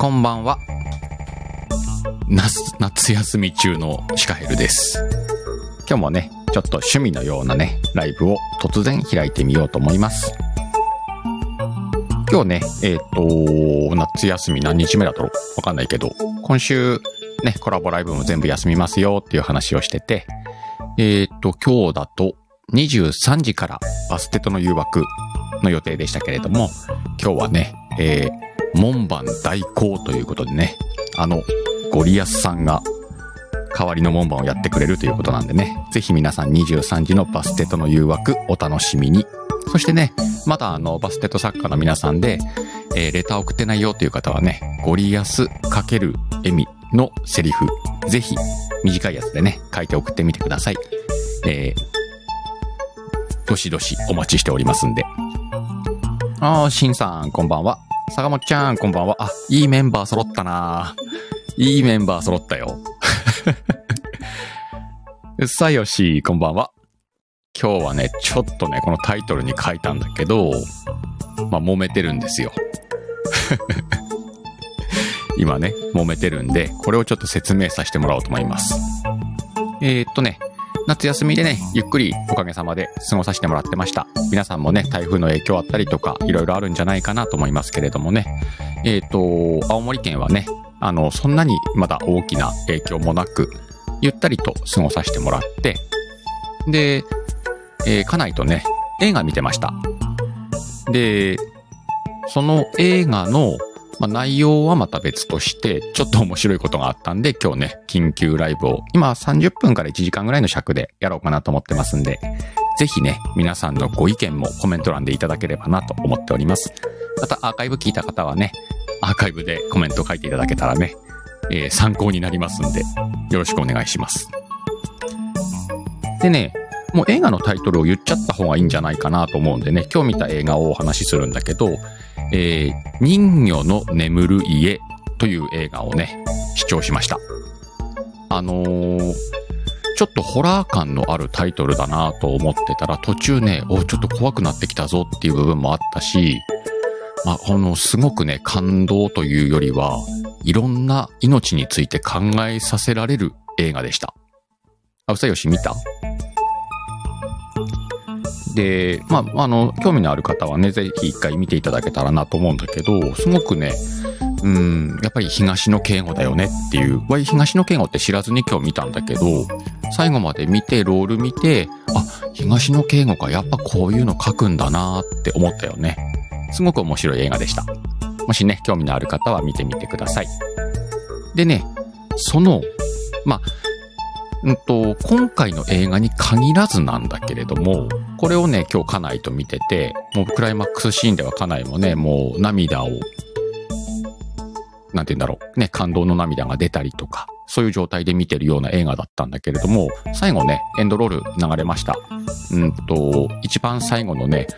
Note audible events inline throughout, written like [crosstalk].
こんばんは。夏、夏休み中のシカヘルです。今日もね、ちょっと趣味のようなね、ライブを突然開いてみようと思います。今日ね、えっ、と、夏休み何日目だとわかんないけど、今週ね、コラボライブも全部休みますよっていう話をしてて、えっ、と、今日だと23時からバステトの誘惑の予定でしたけれども、今日はね、えー、門番代行ということでね、あの、ゴリアスさんが代わりの門番をやってくれるということなんでね、ぜひ皆さん23時のバステトの誘惑お楽しみに。そしてね、まだあの、バステット作家の皆さんで、えーレター送ってないよという方はね、ゴリアス×エミのセリフ、ぜひ短いやつでね、書いて送ってみてください。えー、どしどしお待ちしておりますんで。あー、しんさん、こんばんは。坂本ちゃん、こんばんは。あ、いいメンバー揃ったないいメンバー揃ったよ。[laughs] うっさよし、こんばんは。今日はね、ちょっとね、このタイトルに書いたんだけど、まあ、揉めてるんですよ。[laughs] 今ね、揉めてるんで、これをちょっと説明させてもらおうと思います。えー、っとね、夏休みでね、ゆっくりおかげさまで過ごさせてもらってました。皆さんもね、台風の影響あったりとか、いろいろあるんじゃないかなと思いますけれどもね。えー、っと、青森県はね、あの、そんなにまだ大きな影響もなく、ゆったりと過ごさせてもらって、で、えー、家内とね、映画見てました。で、その映画の、まあ、内容はまた別として、ちょっと面白いことがあったんで、今日ね、緊急ライブを、今30分から1時間ぐらいの尺でやろうかなと思ってますんで、ぜひね、皆さんのご意見もコメント欄でいただければなと思っております。また、アーカイブ聞いた方はね、アーカイブでコメント書いていただけたらね、えー参考になりますんで、よろしくお願いします。でね、もう映画のタイトルを言っちゃった方がいいんじゃないかなと思うんでね、今日見た映画をお話しするんだけど、えー人魚の眠る家という映画をね、視聴しました。あのーちょっとホラー感のあるタイトルだなと思ってたら途中ね、お、ちょっと怖くなってきたぞっていう部分もあったし、まあ、あの、すごくね、感動というよりは、いろんな命について考えさせられる映画でした。あ、うさよし見た？で、まあ、あの、興味のある方はね、ぜひ一回見ていただけたらなと思うんだけど、すごくね、うん、やっぱり東野敬吾だよねっていう、わい東野敬吾って知らずに今日見たんだけど、最後まで見て、ロール見て、あ、東野敬吾か、やっぱこういうの書くんだなって思ったよね。すごく面白い映画でした。もしね、興味のある方は見てみてください。でね、その、まあ、うんと、今回の映画に限らずなんだけれども、これをね、今日家内と見てて、もうクライマックスシーンでは家内もね、もう涙を、なんて言うんだろう、ね、感動の涙が出たりとか、そういう状態で見てるような映画だったんだけれども、最後ね、エンドロール流れました。うんと、一番最後のね、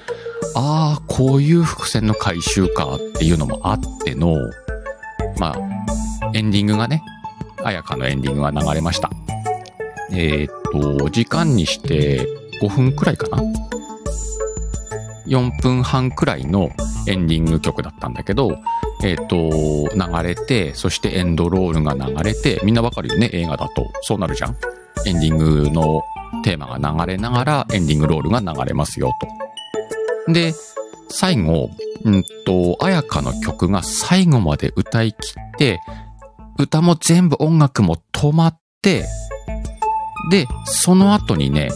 ああ、こういう伏線の回収かっていうのもあっての、まあ、エンディングがね、綾香のエンディングが流れました。えーっと、時間にして5分くらいかな ?4 分半くらいのエンディング曲だったんだけど、えーっと、流れて、そしてエンドロールが流れて、みんなわかるよね、映画だと。そうなるじゃんエンディングのテーマが流れながら、エンディングロールが流れますよ、と。で、最後、うんと、綾香の曲が最後まで歌い切って、歌も全部音楽も止まって、で、その後にね、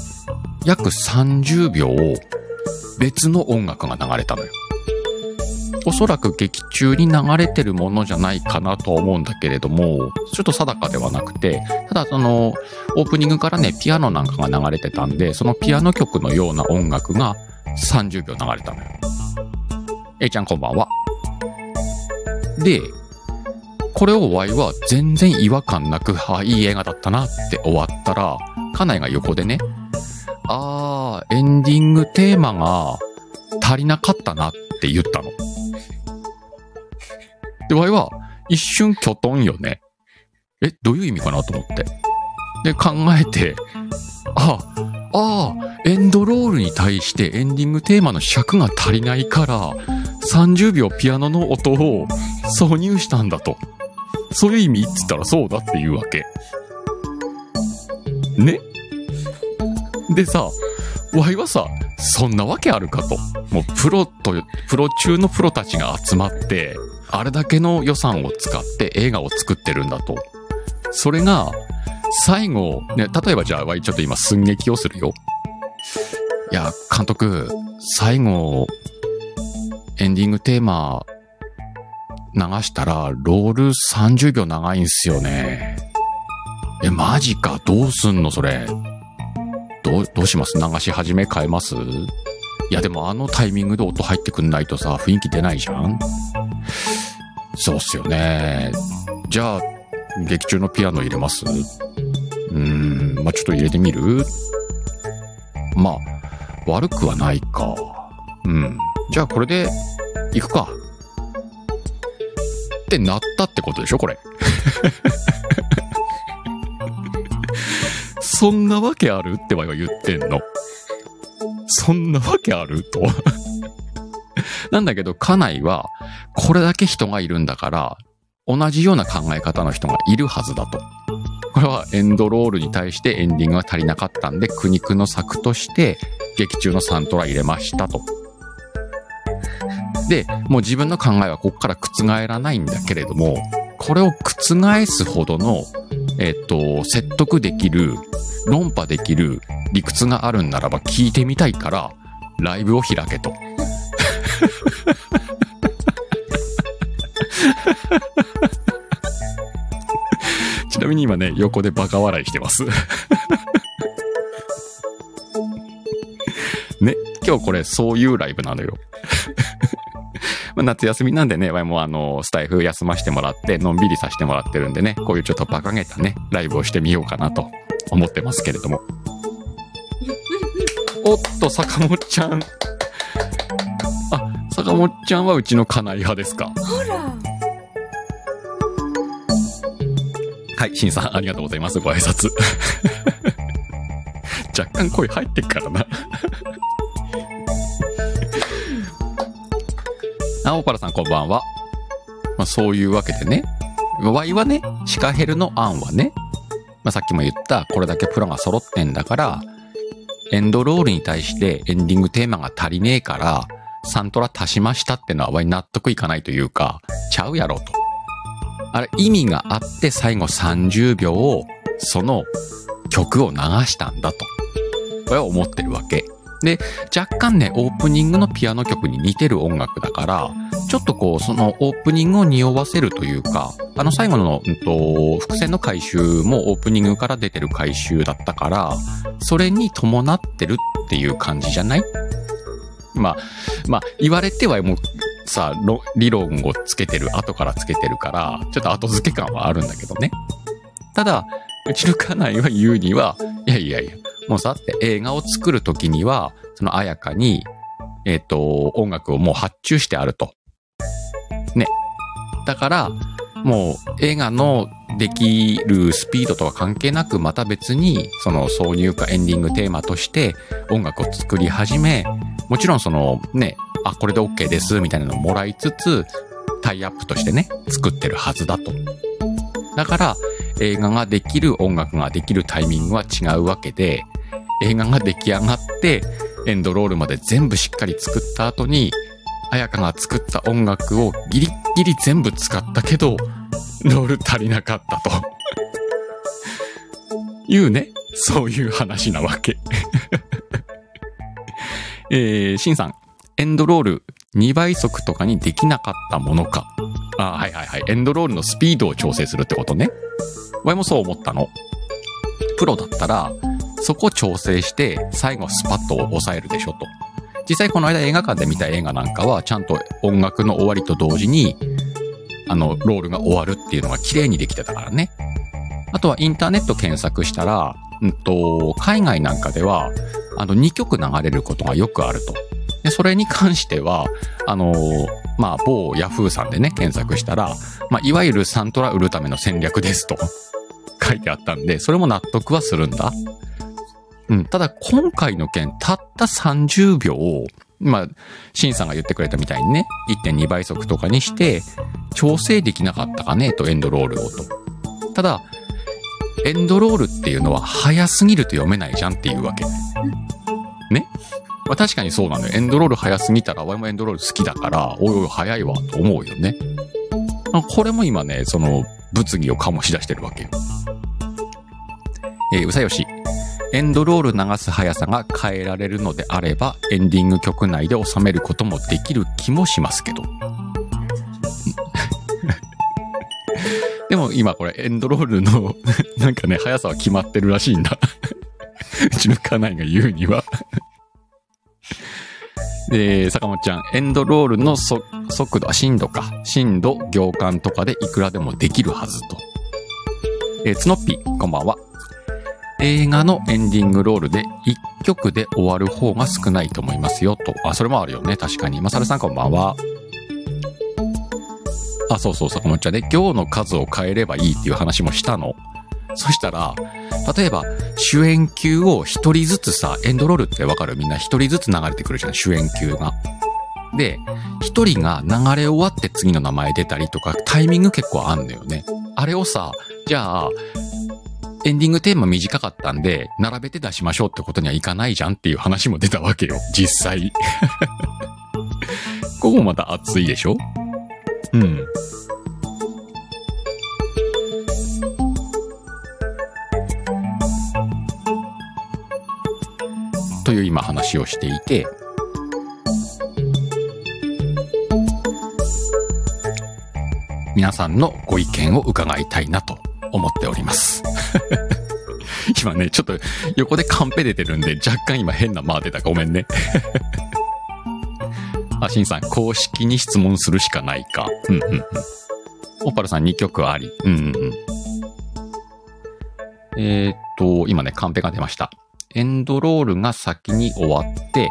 約30秒、別の音楽が流れたのよ。おそらく劇中に流れてるものじゃないかなとは思うんだけれども、ちょっと定かではなくて、ただその、オープニングからね、ピアノなんかが流れてたんで、そのピアノ曲のような音楽が30秒流れたのよ。えいちゃんこんばんは。で、これをワイは全然違和感なく、あ、いい映画だったなって終わったら、家内が横でね、あー、エンディングテーマが足りなかったなって言ったの。で、ワイは一瞬キョトンよね。え、どういう意味かなと思って。で、考えて、あ、ああ、エンドロールに対してエンディングテーマの尺が足りないから、30秒ピアノの音を挿入したんだと。そういう意味って言ったらそうだっていうわけ。ねでさ、ワイはさ、そんなわけあるかと。もうプロと、プロ中のプロたちが集まって、あれだけの予算を使って映画を作ってるんだと。それが、最後、ね、例えばじゃあ、ワイちょっと今寸劇をするよ。いや、監督、最後、エンディングテーマ、流したら、ロール30秒長いんすよね。え、マジか、どうすんの、それ。どう、どうします？流し始め変えます？いや、でもあのタイミングで音入ってくんないとさ、雰囲気出ないじゃん？そうっすよね。じゃあ、劇中のピアノ入れます？うーん、まあ、ちょっと入れてみる？まあ、悪くはないか。うん。じゃあこれで、行くか。ってなったってことでしょこれ。そんなわけある？ってわいは言ってんの。そんなわけある？と。[laughs] なんだけど、家内は、これだけ人がいるんだから、同じような考え方の人がいるはずだと。これはエンドロールに対してエンディングが足りなかったんで、苦肉の策として、劇中のサントラ入れましたと。で、もう自分の考えはここから覆らないんだけれども、これを覆すほどの、えっと、説得できる、論破できる理屈があるんならば聞いてみたいから、ライブを開けと。[laughs] ちなみに今ね、横でバカ笑いしてます。[laughs] ね、今日これそういうライブなのよ。まあ夏休みなんでね、わいもあの、スタイフ休ませてもらって、のんびりさせてもらってるんでね、こういうちょっと馬鹿げたね、ライブをしてみようかなと思ってますけれども。[laughs] おっと、坂本ちゃん。あ、坂本ちゃんはうちの家内派ですか？ほら。はい、しんさん、ありがとうございます。ご挨拶。[laughs] 若干声入ってっからな。あ、オパラさんこんばんは。まあ、そういうわけでね。ワイはね、シカヘルの案はね、まあ、さっきも言った、これだけプロが揃ってんだから、エンドロールに対してエンディングテーマが足りねえから、サントラ足しましたってのはワイ納得いかないというか、ちゃうやろと。あれ、意味があって最後30秒を、その曲を流したんだと。これは思ってるわけ。で、若干ね、オープニングのピアノ曲に似てる音楽だから、ちょっとこう、そのオープニングを匂わせるというか、あの最後の、うんと、伏線の回収もオープニングから出てる回収だったから、それに伴ってるっていう感じじゃない？まあ、まあ、言われてはもう、さ、ろ理論をつけてる、後からつけてるから、ちょっと後付け感はあるんだけどね。ただ、うちの家内は言うには、いやいやいや、もうさ、って映画を作るときには、そのあやかに、えっ、と、音楽をもう発注してあると。ね。だから、もう映画のできるスピードとは関係なく、また別に、その挿入歌エンディングテーマとして音楽を作り始め、もちろんそのね、あ、これで OK です、みたいなのをもらいつつ、タイアップとしてね、作ってるはずだと。だから、映画ができる音楽ができるタイミングは違うわけで、映画が出来上がって、エンドロールまで全部しっかり作った後に、彩香が作った音楽をギリギリ全部使ったけど、ロール足りなかったと。[laughs] いうね、そういう話なわけ。[laughs] えー、シンさん、エンドロール2倍速とかにできなかったものか。あ、はいはいはい。エンドロールのスピードを調整するってことね。わいもそう思ったの。プロだったら、そこを調整して、最後スパッと抑えるでしょと。実際この間映画館で見た映画なんかは、ちゃんと音楽の終わりと同時に、あの、ロールが終わるっていうのが綺麗にできてたからね。あとはインターネット検索したら、うんと、海外なんかでは、あの、2曲流れることがよくあると。で、それに関しては、あのまあ、某ヤフーさんでね、検索したら、まあ、いわゆるサントラ売るための戦略ですと書いてあったんで、それも納得はするんだ。うん。ただ、今回の件、たった30秒をまあ、シンさんが言ってくれたみたいにね、1.2倍速とかにして、調整できなかったかね、とエンドロールをと。ただ、エンドロールっていうのは早すぎると読めないじゃんっていうわけ。ね？まあ確かにそうなのよ。エンドロール早すぎたら、俺もエンドロール好きだから、おいおい早いわと思うよね。これも今ね、その、物議を醸し出してるわけよ。えー、うさよし。エンドロール流す速さが変えられるのであれば、エンディング曲内で収めることもできる気もしますけど。[laughs] でも今これエンドロールの [laughs] なんかね、速さは決まってるらしいんだうちの家内が言うには [laughs] で、坂本ちゃん、エンドロールの速度、震度か、震度、行間とかでいくらでもできるはずと。えー、つのっぴ、こんばんは。映画のエンディングロールで1曲で終わる方が少ないと思いますよと。あ、それもあるよね。確かに。まさるさんこんばんは。あ、そうそう、坂本ちゃんね。行の数を変えればいいっていう話もしたの。そしたら、例えば、主演級を一人ずつさ、エンドロールってわかる？みんな一人ずつ流れてくるじゃん、主演級が。で、一人が流れ終わって次の名前出たりとか、タイミング結構あんのよね。あれをさ、じゃあ、エンディングテーマ短かったんで、並べて出しましょうってことにはいかないじゃんっていう話も出たわけよ、実際。[laughs] ここもまた熱いでしょ？うん。という今話をしていて、皆さんのご意見を伺いたいなと思っております。[laughs] 今ね、ちょっと横でカンペ出てるんで若干今変な間出たごめんね。[laughs] あ、しんさん、公式に質問するしかないか。うんうんうん。オパルさん2曲あり。うんうんうん。えー、っと、今ね、カンペが出ました。エンドロールが先に終わって、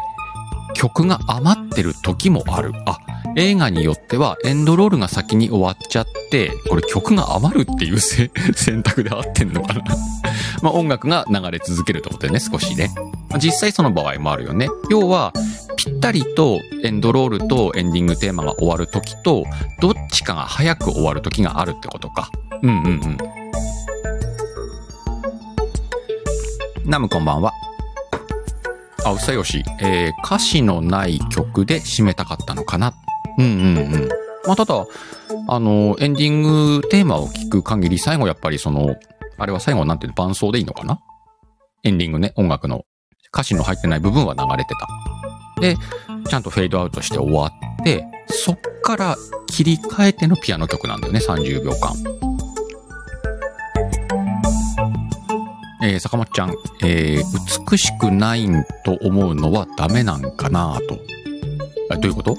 曲が余っってる時もある。あ、映画によってはエンドロールが先に終わっちゃって、これ曲が余るっていう [laughs] 選択で合ってんのかな [laughs] まあ音楽が流れ続けるってことでね、少しね。実際その場合もあるよね。要は、ぴったりとエンドロールとエンディングテーマが終わる時と、どっちかが早く終わる時があるってことか。うんうんうん。ナムこんばんは。あ、うさよし。えー、歌詞のない曲で締めたかったのかな。うんうんうん。まあ、ただ、あの、エンディングテーマを聞く限り、最後やっぱりその、あれは最後なんていうの伴奏でいいのかな？エンディングね、音楽の歌詞の入ってない部分は流れてた。で、ちゃんとフェードアウトして終わって、そっから切り替えてのピアノ曲なんだよね、30秒間。えー、坂本ちゃん、えー、美しくないと思うのはダメなんかなと。あ、どういうこと？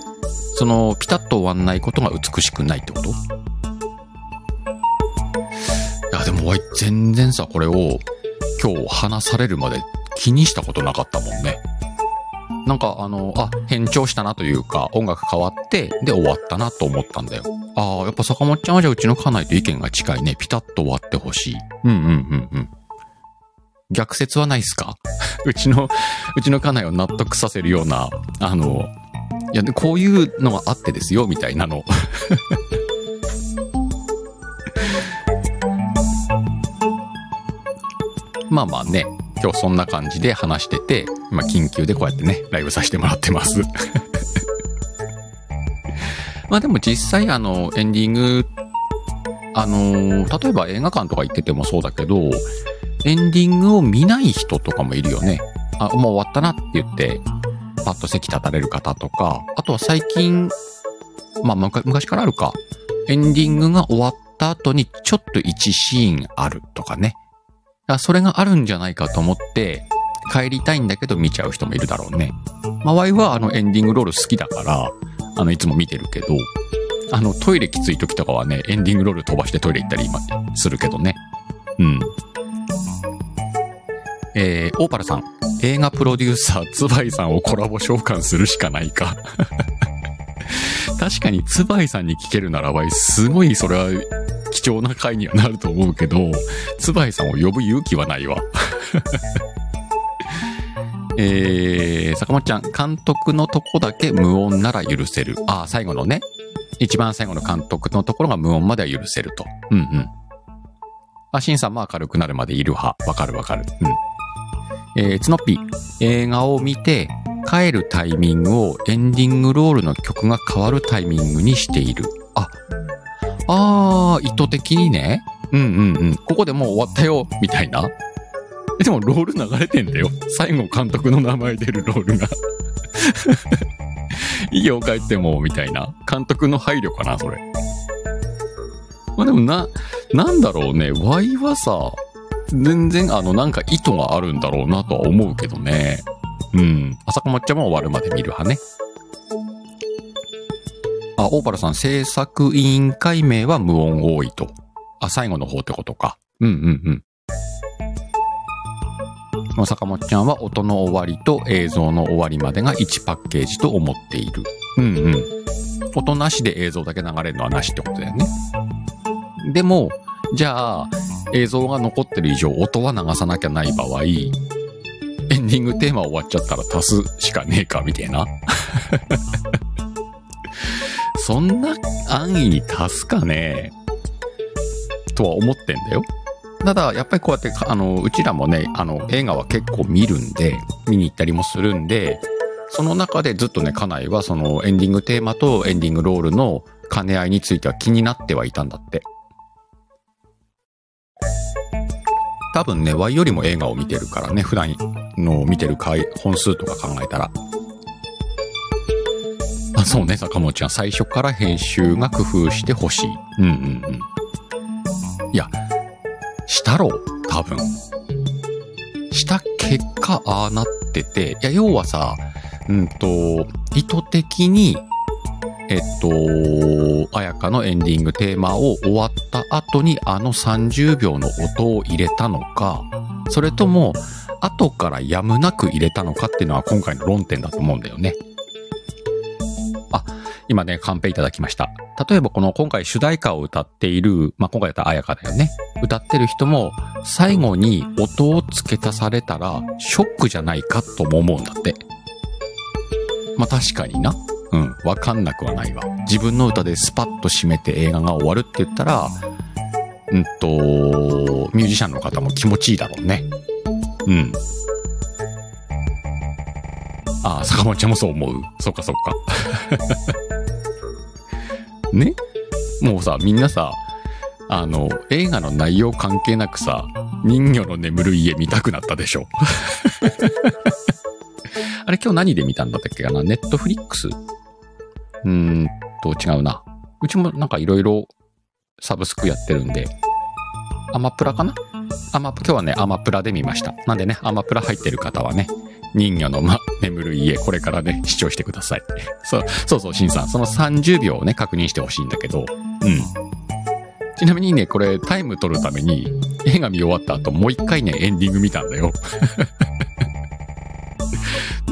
その、ピタッと終わんないことが美しくないってこと？いや、でも、全然さ、これを今日話されるまで気にしたことなかったもんね。なんかあの、あ、変調したなというか、音楽変わって、で終わったなと思ったんだよ。ああ、やっぱ坂本ちゃんはじゃあうちの家内と意見が近いね。ピタッと終わってほしい。うんうんうんうん。逆説はないっすか？[laughs] うちの、うちの家内を納得させるような、あの、いや、で、こういうのがあってですよ、みたいなの。[laughs] まあまあね、今日そんな感じで話してて、まあ緊急でこうやってね、ライブさせてもらってます。[laughs] まあでも実際あの、エンディング、あの、例えば映画館とか行っててもそうだけど、エンディングを見ない人とかもいるよね。あ、もう終わったなって言って、パッと席立たれる方とか、あとは最近、まあ昔からあるか、エンディングが終わった後にちょっと1シーンあるとかね。それがあるんじゃないかと思って、帰りたいんだけど見ちゃう人もいるだろうね。まあ、ワイはあのエンディングロール好きだから、あの、いつも見てるけど、あの、トイレきつい時とかはね、エンディングロール飛ばしてトイレ行ったり今するけどね。うん。えー、オーパルさん、映画プロデューサー、ツバイさんをコラボ召喚するしかないか。[laughs] 確かにツバイさんに聞けるならば、すごいそれは貴重な回にはなると思うけど、ツバイさんを呼ぶ勇気はないわ。[laughs] えー、坂本ちゃん、監督のとこだけ無音なら許せる。ああ、最後のね。一番最後の監督のところが無音までは許せると。うんうん。あ、シンさんも明るくなるまでいる派。わかるわかる。うん。えー、つのっぴ、映画を見て、帰るタイミングをエンディングロールの曲が変わるタイミングにしている。あ、あー、意図的にね。うんうんうん。ここでもう終わったよ、みたいな。でもロール流れてんだよ。最後監督の名前出るロールが。[laughs] いいよ、帰っても、みたいな。監督の配慮かな、それ。まあでもな、なんだろうね。Y はさ、全然あの、なんか意図があるんだろうなとは思うけどね。うん。朝かまっちゃんも終わるまで見る派ね。あ、オーパルさん、制作委員会名は無音多いと。あ、最後の方ってことか。うんうんうん。まあ坂本ちゃんは音の終わりと映像の終わりまでが1パッケージと思っている。うんうん。音なしで映像だけ流れるのはなしってことだよね。でも、じゃあ、映像が残ってる以上、音は流さなきゃない場合、エンディングテーマ終わっちゃったら足すしかねえか、みたいな。[laughs] そんな安易に足すかねとは思ってんだよ。ただ、やっぱりこうやって、あの、うちらもね、あの、映画は結構見るんで、見に行ったりもするんで、その中でずっとね、家内はそのエンディングテーマとエンディングロールの兼ね合いについては気になってはいたんだって。多分ね、Y よりも映画を見てるからね、普段の見てる回、本数とか考えたら。あ、そうね、坂本ちゃん。最初から編集が工夫してほしい。うんうんうん。いや、したろう多分。した結果、ああなってて、いや、要はさ、うんと、意図的に、えっと、あやかのエンディングテーマを終わった後にあの30秒の音を入れたのか、それとも、後からやむなく入れたのかっていうのは今回の論点だと思うんだよね。あ、今ね、カンペいただきました。例えばこの今回主題歌を歌っている、まあ、今回だったらあやかだよね。歌ってる人も最後に音を付け足されたらショックじゃないかとも思うんだって。まあ、確かにな。うん、わかんなくはないわ。自分の歌でスパッと締めて映画が終わるって言ったら、うんと、ミュージシャンの方も気持ちいいだろうね。うん。ああ、坂本ちゃんもそう思う？そっかそっか。[laughs] ね？もうさ、みんなさ、あの、映画の内容関係なくさ、人魚の眠る家見たくなったでしょ。あれ今日何で見たんだったっけかな？ネットフリックスうーんと、違うな。うちもなんかいろいろサブスクやってるんで、アマプラかな？アマ、今日はね、アマプラで見ました。なんでね、アマプラ入ってる方はね、人魚の、ま、眠る家、これからね、視聴してください。そう、そうそう、シンさん。その30秒をね、確認してほしいんだけど、うん。ちなみにね、これ、タイム取るために、映画見終わった後、もう一回ね、エンディング見たんだよ。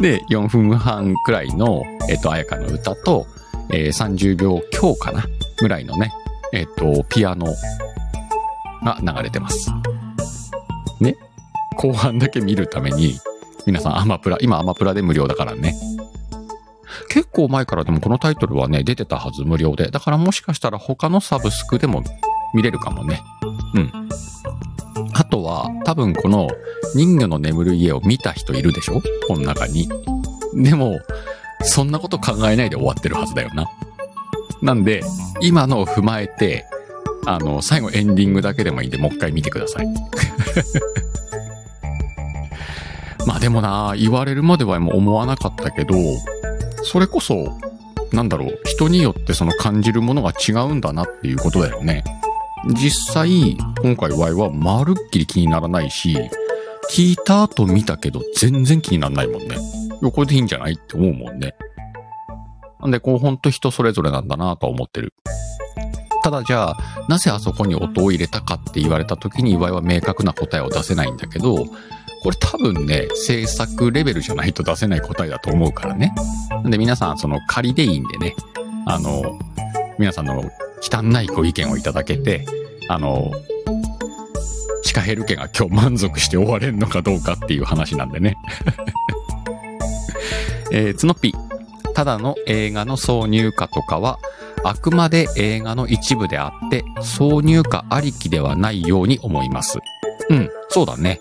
で、4分半くらいの、えっと、あやかの歌と、えー30秒強かなぐらいのね、えっと、ピアノが流れてます。ね。後半だけ見るために、皆さんアマプラ、今アマプラで無料だからね。結構前からでもこのタイトルはね、出てたはず無料で。だからもしかしたら他のサブスクでも見れるかもね。うん。あとは、多分この人魚の眠る家を見た人いるでしょ？この中に。でも、そんなこと考えないで終わってるはずだよな。なんで、今のを踏まえて、あの、最後エンディングだけでもいいんで、もう一回見てください。[laughs] まあでもな、言われるまではもう思わなかったけど、それこそ、なんだろう、人によってその感じるものが違うんだなっていうことだよね。実際、今回 Y はまるっきり気にならないし、聞いた後見たけど全然気にならないもんね。これでいいんじゃないって思うもんね。なんで、こうほんと人それぞれなんだなと思ってる。ただじゃあ、なぜあそこに音を入れたかって言われた時に Y は明確な答えを出せないんだけど、これ多分ね、制作レベルじゃないと出せない答えだと思うからね。なんで皆さん、その仮でいいんでね、あの、皆さんの汚いご意見をいただけて、あの、シカヘル家が今日満足して終われるのかどうかっていう話なんでね。[laughs] えー、つのぴ。ただの映画の挿入歌とかは、あくまで映画の一部であって、挿入歌ありきではないように思います。うん、そうだね。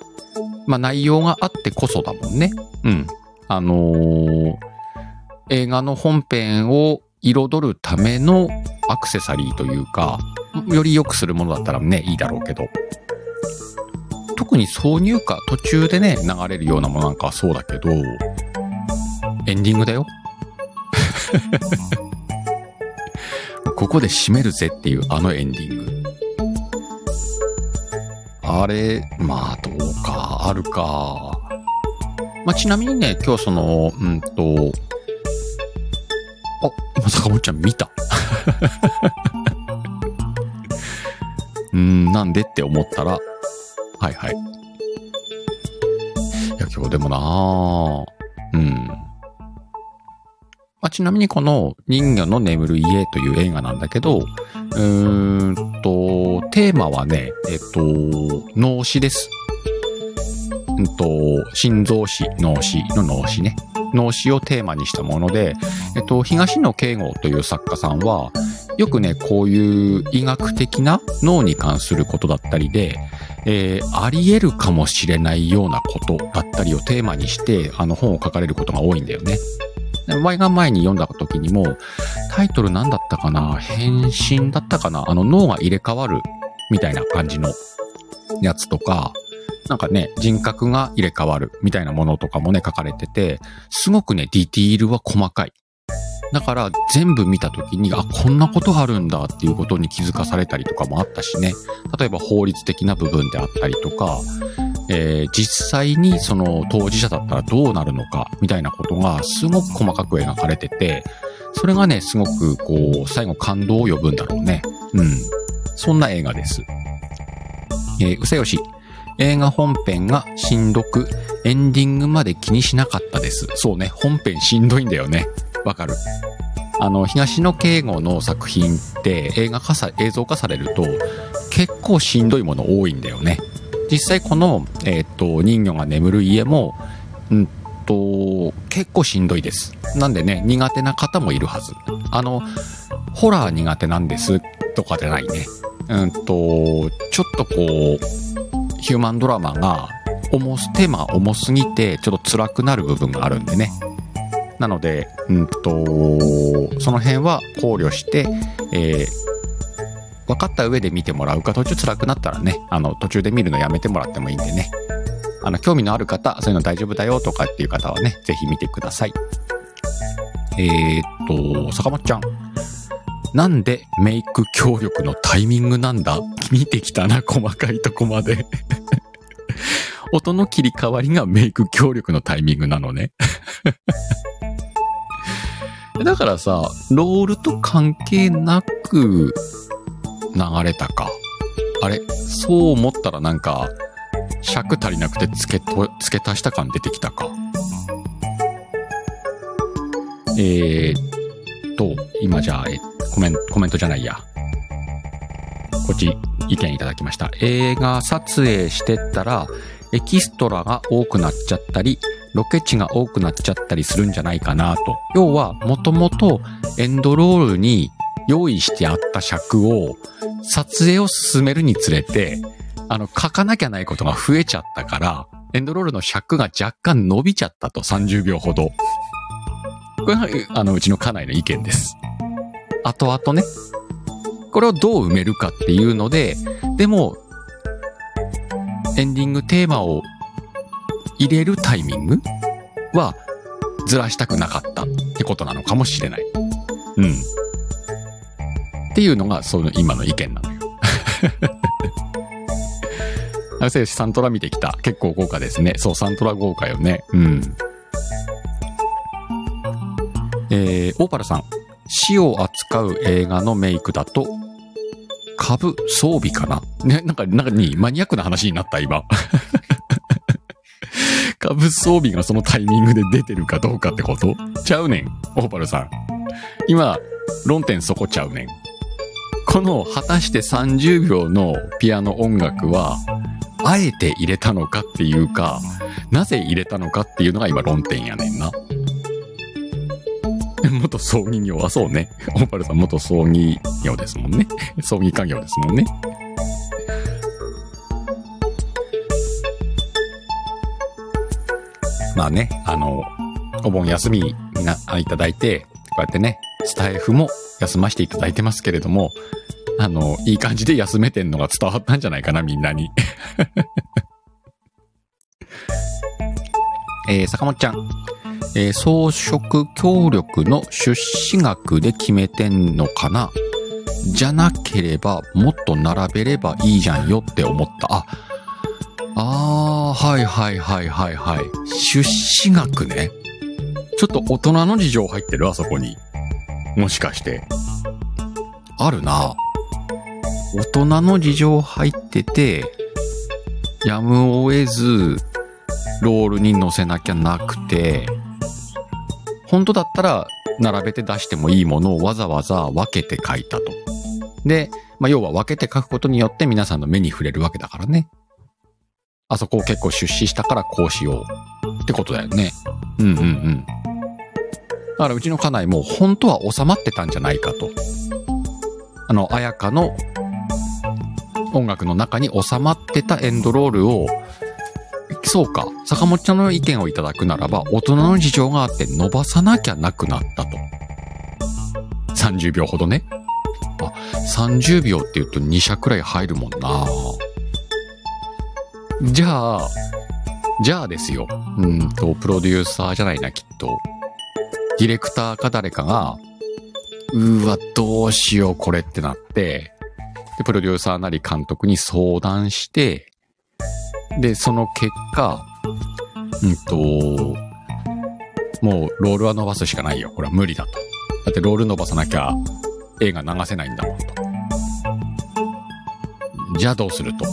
まあ内容があってこそだもんね。うん。あのー映画の本編を彩るためのアクセサリーというか、より良くするものだったらね、いいだろうけど。特に挿入歌途中でね、流れるようなものなんかはそうだけど、エンディングだよ。[laughs] ここで締めるぜっていうあのエンディング。あれ、まあどうか、あるか。まあちなみにね、今日その、うんと、あ、今坂本ちゃん見た。[laughs] うん、なんでって思ったら、はいはい。いや、今日でもなぁ。うん。まあ、ちなみにこの人魚の眠る家という映画なんだけど、うーんと、テーマはね、えっと、脳死です。うんと、心臓死、脳死の脳死ね。脳死をテーマにしたもので、えっと、東野圭吾という作家さんは、よくね、こういう医学的な脳に関することだったりで、えーあり得るかもしれないようなことだったりをテーマにして、あの本を書かれることが多いんだよね。で前が前に読んだ時にも、タイトル何だったかな？変身だったかな？あの脳が入れ替わるみたいな感じのやつとか、なんかね、人格が入れ替わるみたいなものとかもね、書かれてて、すごくね、ディティールは細かい。だから全部見た時に、あ、こんなことあるんだっていうことに気づかされたりとかもあったしね。例えば法律的な部分であったりとか、えー実際にその当事者だったらどうなるのかみたいなことがすごく細かく描かれてて、それがね、すごくこう、最後感動を呼ぶんだろうね。うん。そんな映画です。えー、うせよし。映画本編がしんどく、エンディングまで気にしなかったです。そうね、本編しんどいんだよね。わかる。あの、東野圭吾の作品って映画化さ、映像化されると結構しんどいもの多いんだよね。実際この、えーっと、人魚が眠る家も、うんと、結構しんどいです。なんでね、苦手な方もいるはず。あの、ホラー苦手なんですとかじゃないね。うんと、ちょっとこう、ヒューマンドラマが重す、テーマ重すぎて、ちょっと辛くなる部分があるんでね。なので、うんと、その辺は考慮して、えー分かった上で見てもらうか、途中辛くなったらね、あの、途中で見るのやめてもらってもいいんでね。あの、興味のある方、そういうの大丈夫だよとかっていう方はね、ぜひ見てください。えー、っと、坂本ちゃん。なんでメイク協力のタイミングなんだ？見てきたな、細かいとこまで。[laughs] 音の切り替わりがメイク協力のタイミングなのね。[laughs] だからさ、ロールと関係なく流れたか。あれ？そう思ったらなんか、尺足りなくて付けと、付け足した感出てきたか。えーっと、今じゃあ、えっコメント、コメントじゃないや。こっち意見いただきました。映画撮影してったら、エキストラが多くなっちゃったり、ロケ地が多くなっちゃったりするんじゃないかなと。要は、もともとエンドロールに用意してあった尺を、撮影を進めるにつれて、あの、書かなきゃないことが増えちゃったから、エンドロールの尺が若干伸びちゃったと、30秒ほど。これが、あの、うちの家内の意見です。後々ね、これをどう埋めるかっていうので、でも、エンディングテーマを入れるタイミングはずらしたくなかったってことなのかもしれない。うん。っていうのが、その今の意見なのよ。[laughs] あせよし、サントラ見てきた。結構豪華ですね。そう、サントラ豪華よね。うん。えー、オーパルさん。死を扱う映画のメイクだと、株装備かな？ね、なんか、なんかに、マニアックな話になった、今。[laughs] 株装備がそのタイミングで出てるかどうかってこと？ちゃうねん、オーパルさん。今、論点そこちゃうねん。この果たして30秒のピアノ音楽は、あえて入れたのかっていうか、なぜ入れたのかっていうのが今論点やねんな。[laughs] 元葬儀業はそうね。オーパルさん元葬儀業ですもんね。葬儀家業ですもんね。まあね、あの、お盆休みみな、いただいて、こうやってね、スタイフも休ませていただいてますけれども、あの、いい感じで休めてんのが伝わったんじゃないかな、みんなに。[laughs] えー、坂本ちゃん。えー、装飾協力の出資額で決めてんのかな？じゃなければ、もっと並べればいいじゃんよって思った。あ、あー、はいはいはいはいはい。出資額ね。ちょっと大人の事情入ってるあそこに。もしかして。あるな。大人の事情入ってて、やむを得ず、ロールに載せなきゃなくて、本当だったら並べて出してもいいものをわざわざ分けて書いたと。で、まあ、要は分けて書くことによって皆さんの目に触れるわけだからね。あそこを結構出資したからこうしようってことだよね。うんうんうん。だからうちの家内も本当は収まってたんじゃないかと。あの、綾香の音楽の中に収まってたエンドロールをそうか。坂本ちゃんの意見をいただくならば、大人の事情があって伸ばさなきゃなくなったと。30秒ほどね。あ、30秒って言うと2社くらい入るもんな。じゃあ、じゃあですよ。うんと、プロデューサーじゃないな、きっと。ディレクターか誰かが、うーわ、どうしよう、これってなって、で、プロデューサーなり監督に相談して、で、その結果、うんと、もうロールは伸ばすしかないよ。これは無理だと。だってロール伸ばさなきゃ映画流せないんだもんと。じゃあどうすると。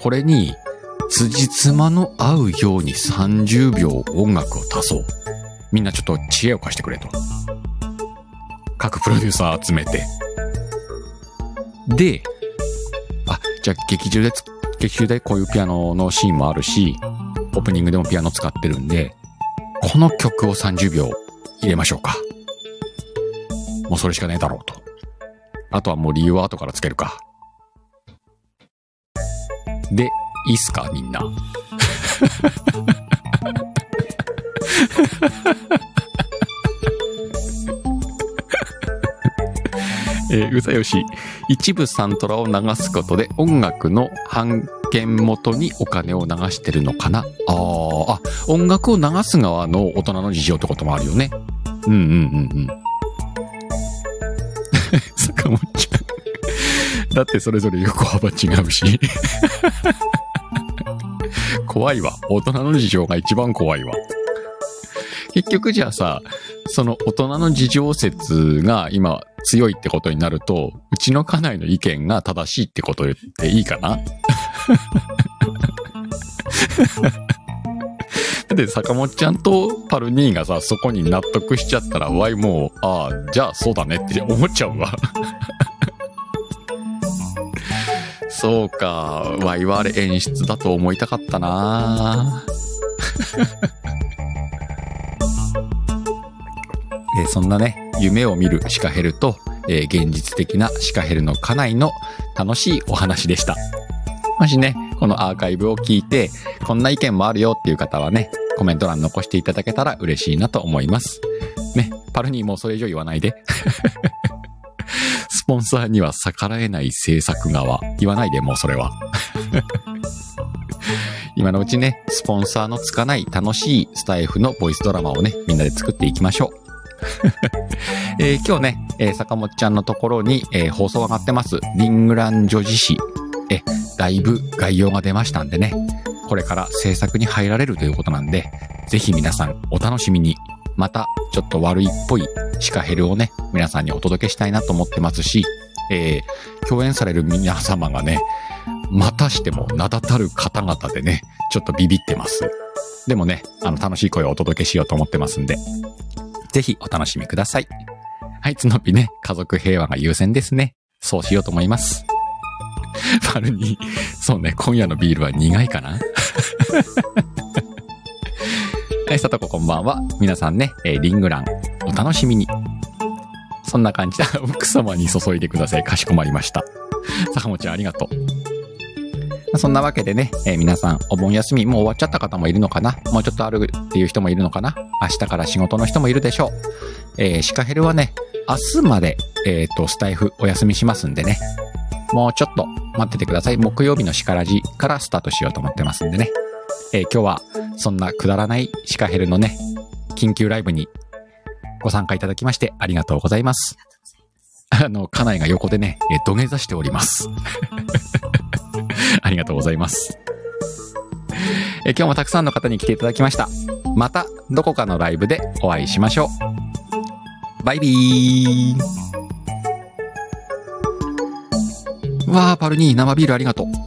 これに、辻褄の合うように30秒音楽を足そう。みんなちょっと知恵を貸してくれと。各プロデューサー集めて。で、あ、じゃあ劇中で劇中でこういうピアノのシーンもあるし、オープニングでもピアノ使ってるんで、この曲を30秒入れましょうか。もうそれしかねえだろうと。あとはもう理由は後からつけるか。で、いいっすかみんな。[laughs] えー、うさよし、一部サントラを流すことで音楽の版権元にお金を流してるのかな？ああ、音楽を流す側の大人の事情ってこともあるよね。うんうんうんうん。[laughs] 坂本ちゃん。だってそれぞれ横幅違うし。怖いわ。大人の事情が一番怖いわ。結局じゃあさ、その大人の事情説が今強いってことになると、うちの家内の意見が正しいってこと言っていいかな？[laughs] で、坂本ちゃんとパルニーがさ、そこに納得しちゃったら、わいもう、ああ、じゃあそうだねって思っちゃうわ。[laughs] そうか、わいはあれ演出だと思いたかったなえー、そんなね、夢を見るシカヘルと、えー、現実的なシカヘルの家内の楽しいお話でした。もしね、このアーカイブを聞いて、こんな意見もあるよっていう方はね、コメント欄残していただけたら嬉しいなと思います。ね、パルニーもそれ以上言わないで。[laughs] スポンサーには逆らえない制作側。言わないで、もうそれは。[laughs] 今のうちね、スポンサーのつかない楽しいスタイフのボイスドラマをね、みんなで作っていきましょう。[laughs] えー、今日ね、えー、坂本ちゃんのところに、えー、放送上がってます。リングラン女子誌。え、だいぶ概要が出ましたんでね。これから制作に入られるということなんで、ぜひ皆さんお楽しみに。また、ちょっと悪いっぽいシカヘルをね、皆さんにお届けしたいなと思ってますし、えー、共演される皆様がね、またしても名だたる方々でね、ちょっとビビってます。でもね、あの、楽しい声をお届けしようと思ってますんで、ぜひお楽しみください。はい、つのぴね、家族平和が優先ですね。そうしようと思います。パルに、そうね、今夜のビールは苦いかな [laughs] はい、さとここんばんは。皆さんね、えー、リングラン、お楽しみに。そんな感じで、奥様に注いでください。かしこまりました。坂本ちゃんありがとう。そんなわけでね、えー皆さんお盆休みもう終わっちゃった方もいるのかな？もうちょっとあるっていう人もいるのかな？明日から仕事の人もいるでしょう。えーシカヘルはね、明日まで、えっ、と、スタイフお休みしますんでね。もうちょっと待っててください。木曜日のシカラジからスタートしようと思ってますんでね。えー今日はそんなくだらないシカヘルのね、緊急ライブにご参加いただきましてありがとうございます。あの、家内が横でね、土下座しております。[laughs] ありがとうございます。え今日もたくさんの方に来ていただきました。またどこかのライブでお会いしましょう。バイビーわー、パルニー生ビールありがとう。